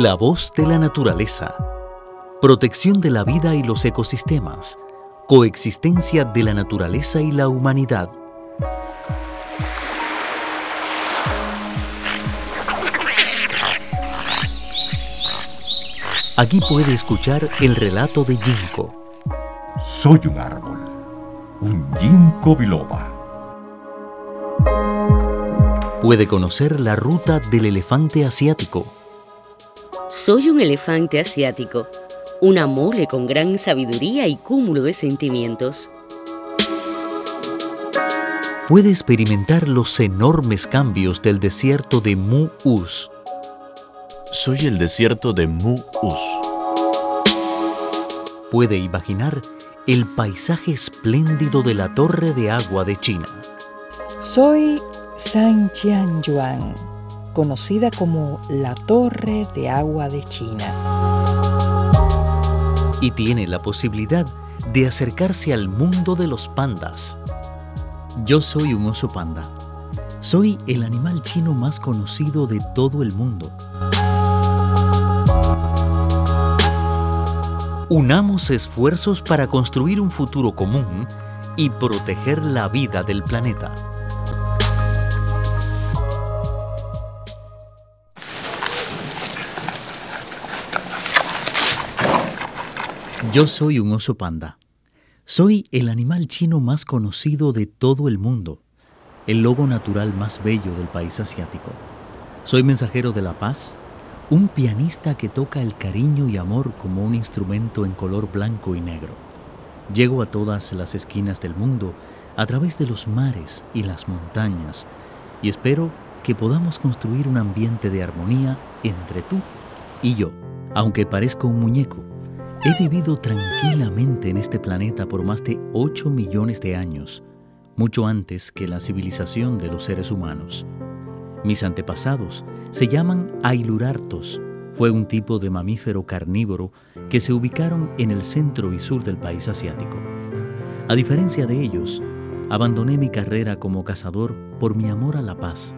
La voz de la naturaleza. Protección de la vida y los ecosistemas. Coexistencia de la naturaleza y la humanidad. Aquí puede escuchar el relato de Ginkgo. Soy un árbol, un ginkgo biloba. Puede conocer la ruta del elefante asiático. Soy un elefante asiático, una mole con gran sabiduría y cúmulo de sentimientos. Puede experimentar los enormes cambios del desierto de Mu-Us. Soy el desierto de Mu-Us. Puede imaginar el paisaje espléndido de la Torre de Agua de China. Soy San Yuan, conocida como la Torre de Agua de China. Y tiene la posibilidad de acercarse al mundo de los pandas. Yo soy un oso panda. Soy el animal chino más conocido de todo el mundo. Unamos esfuerzos para construir un futuro común y proteger la vida del planeta. Yo soy un oso panda. Soy el animal chino más conocido de todo el mundo, el lobo natural más bello del país asiático. Soy mensajero de la paz, un pianista que toca el cariño y amor como un instrumento en color blanco y negro. Llego a todas las esquinas del mundo a través de los mares y las montañas y espero que podamos construir un ambiente de armonía entre tú y yo. Aunque parezco un muñeco, he vivido tranquilamente en este planeta por más de 8 millones de años, mucho antes que la civilización de los seres humanos. Mis antepasados se llaman Ailurartos. Fue un tipo de mamífero carnívoro que se ubicaron en el centro y sur del país asiático. A diferencia de ellos, abandoné mi carrera como cazador por mi amor a la paz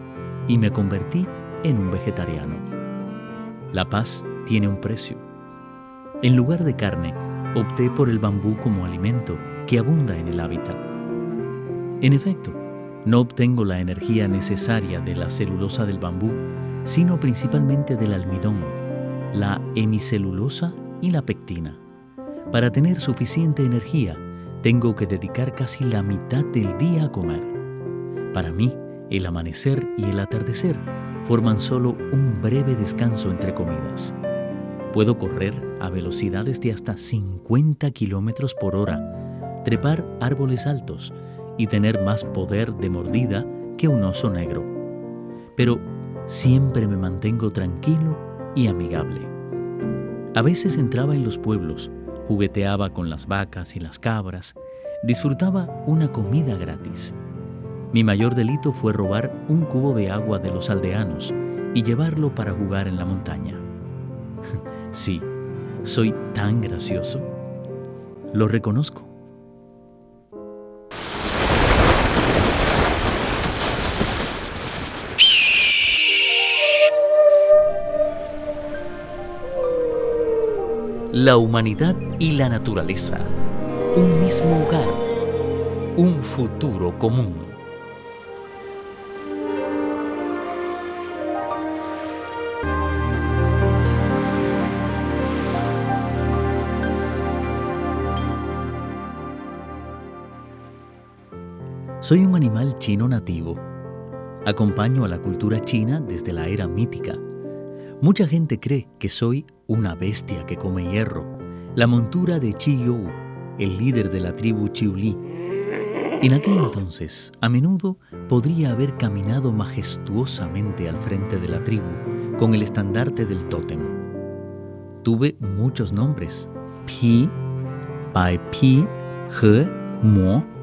y me convertí en un vegetariano. La paz tiene un precio. En lugar de carne, opté por el bambú como alimento que abunda en el hábitat. En efecto, no obtengo la energía necesaria de la celulosa del bambú, sino principalmente del almidón, la hemicelulosa y la pectina. Para tener suficiente energía, tengo que dedicar casi la mitad del día a comer. Para mí, el amanecer y el atardecer forman solo un breve descanso entre comidas. Puedo correr a velocidades de hasta 50 kilómetros por hora, trepar árboles altos, y tener más poder de mordida que un oso negro. Pero siempre me mantengo tranquilo y amigable. A veces entraba en los pueblos, jugueteaba con las vacas y las cabras, disfrutaba una comida gratis. Mi mayor delito fue robar un cubo de agua de los aldeanos y llevarlo para jugar en la montaña. Sí, soy tan gracioso. Lo reconozco. la humanidad y la naturaleza, un mismo hogar, un futuro común. Soy un animal chino nativo. Acompaño a la cultura china desde la era mítica. Mucha gente cree que soy una bestia que come hierro, la montura de Chi You, el líder de la tribu Chiuli. En aquel entonces, a menudo podría haber caminado majestuosamente al frente de la tribu con el estandarte del tótem. Tuve muchos nombres: Pi, Pai Pi, He, Mo.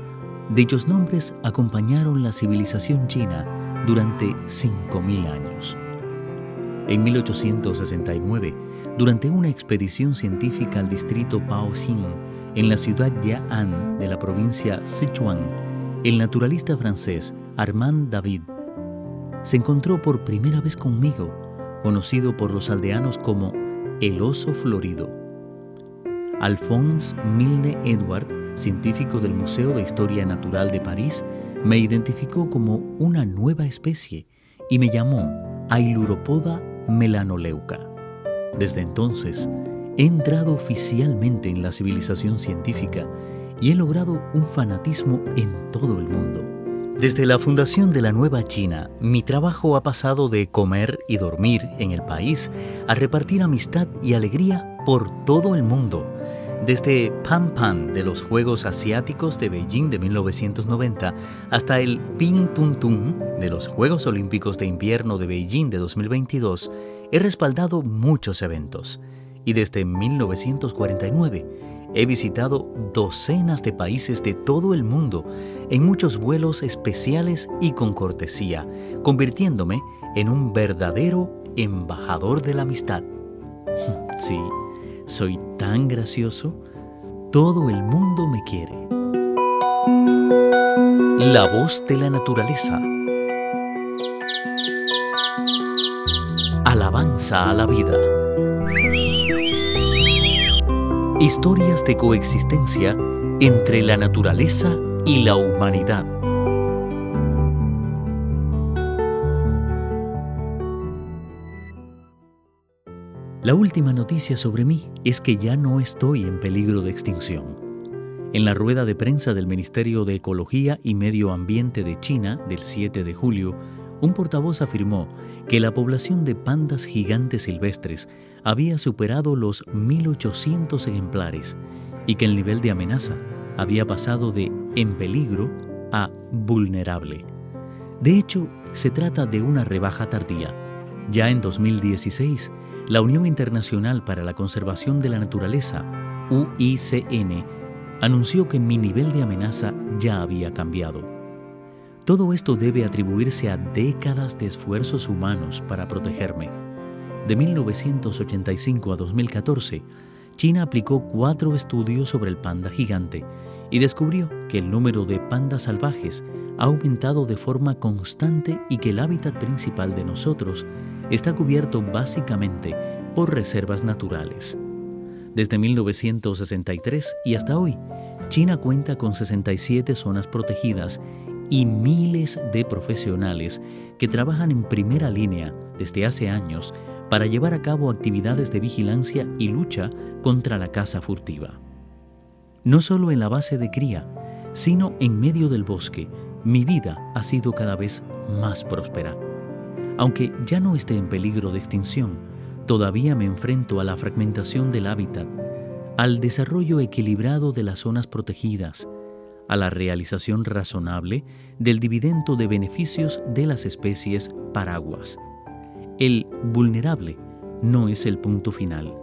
Dichos nombres acompañaron la civilización china durante 5.000 años. En 1869, durante una expedición científica al distrito Paoxing, en la ciudad Ya'an de la provincia Sichuan, el naturalista francés Armand David se encontró por primera vez conmigo conocido por los aldeanos como el oso florido. Alphonse Milne Edward, científico del Museo de Historia Natural de París, me identificó como una nueva especie y me llamó Ailuropoda melanoleuca. Desde entonces, he entrado oficialmente en la civilización científica y he logrado un fanatismo en todo el mundo. Desde la fundación de la Nueva China, mi trabajo ha pasado de comer y dormir en el país a repartir amistad y alegría por todo el mundo. Desde Pan Pan de los Juegos Asiáticos de Beijing de 1990 hasta el Ping Tung Tung de los Juegos Olímpicos de Invierno de Beijing de 2022, he respaldado muchos eventos. Y desde 1949 He visitado docenas de países de todo el mundo en muchos vuelos especiales y con cortesía, convirtiéndome en un verdadero embajador de la amistad. Sí, soy tan gracioso, todo el mundo me quiere. La voz de la naturaleza. Alabanza a la vida. Historias de coexistencia entre la naturaleza y la humanidad. La última noticia sobre mí es que ya no estoy en peligro de extinción. En la rueda de prensa del Ministerio de Ecología y Medio Ambiente de China del 7 de julio, un portavoz afirmó que la población de pandas gigantes silvestres había superado los 1.800 ejemplares y que el nivel de amenaza había pasado de en peligro a vulnerable. De hecho, se trata de una rebaja tardía. Ya en 2016, la Unión Internacional para la Conservación de la Naturaleza, UICN, anunció que mi nivel de amenaza ya había cambiado. Todo esto debe atribuirse a décadas de esfuerzos humanos para protegerme. De 1985 a 2014, China aplicó cuatro estudios sobre el panda gigante y descubrió que el número de pandas salvajes ha aumentado de forma constante y que el hábitat principal de nosotros está cubierto básicamente por reservas naturales. Desde 1963 y hasta hoy, China cuenta con 67 zonas protegidas y miles de profesionales que trabajan en primera línea desde hace años para llevar a cabo actividades de vigilancia y lucha contra la caza furtiva. No solo en la base de cría, sino en medio del bosque, mi vida ha sido cada vez más próspera. Aunque ya no esté en peligro de extinción, todavía me enfrento a la fragmentación del hábitat, al desarrollo equilibrado de las zonas protegidas, a la realización razonable del dividendo de beneficios de las especies paraguas. El vulnerable no es el punto final.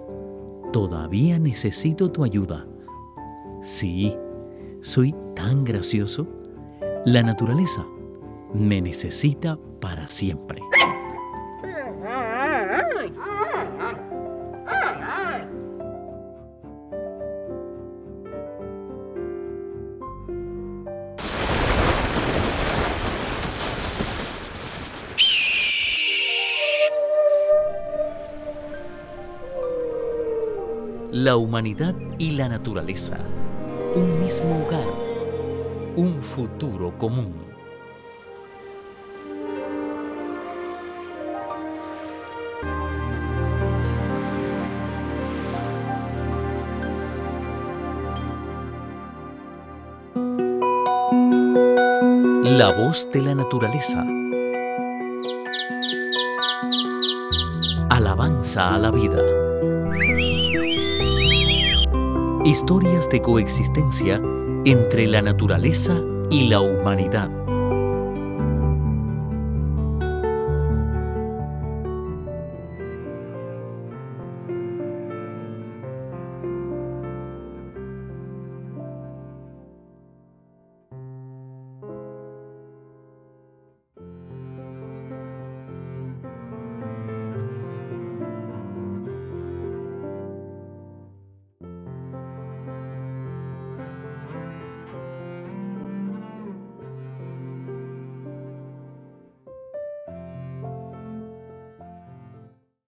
Todavía necesito tu ayuda. Sí, soy tan gracioso. La naturaleza me necesita para siempre. la humanidad y la naturaleza, un mismo hogar, un futuro común. La voz de la naturaleza. Alabanza a la vida. Historias de coexistencia entre la naturaleza y la humanidad.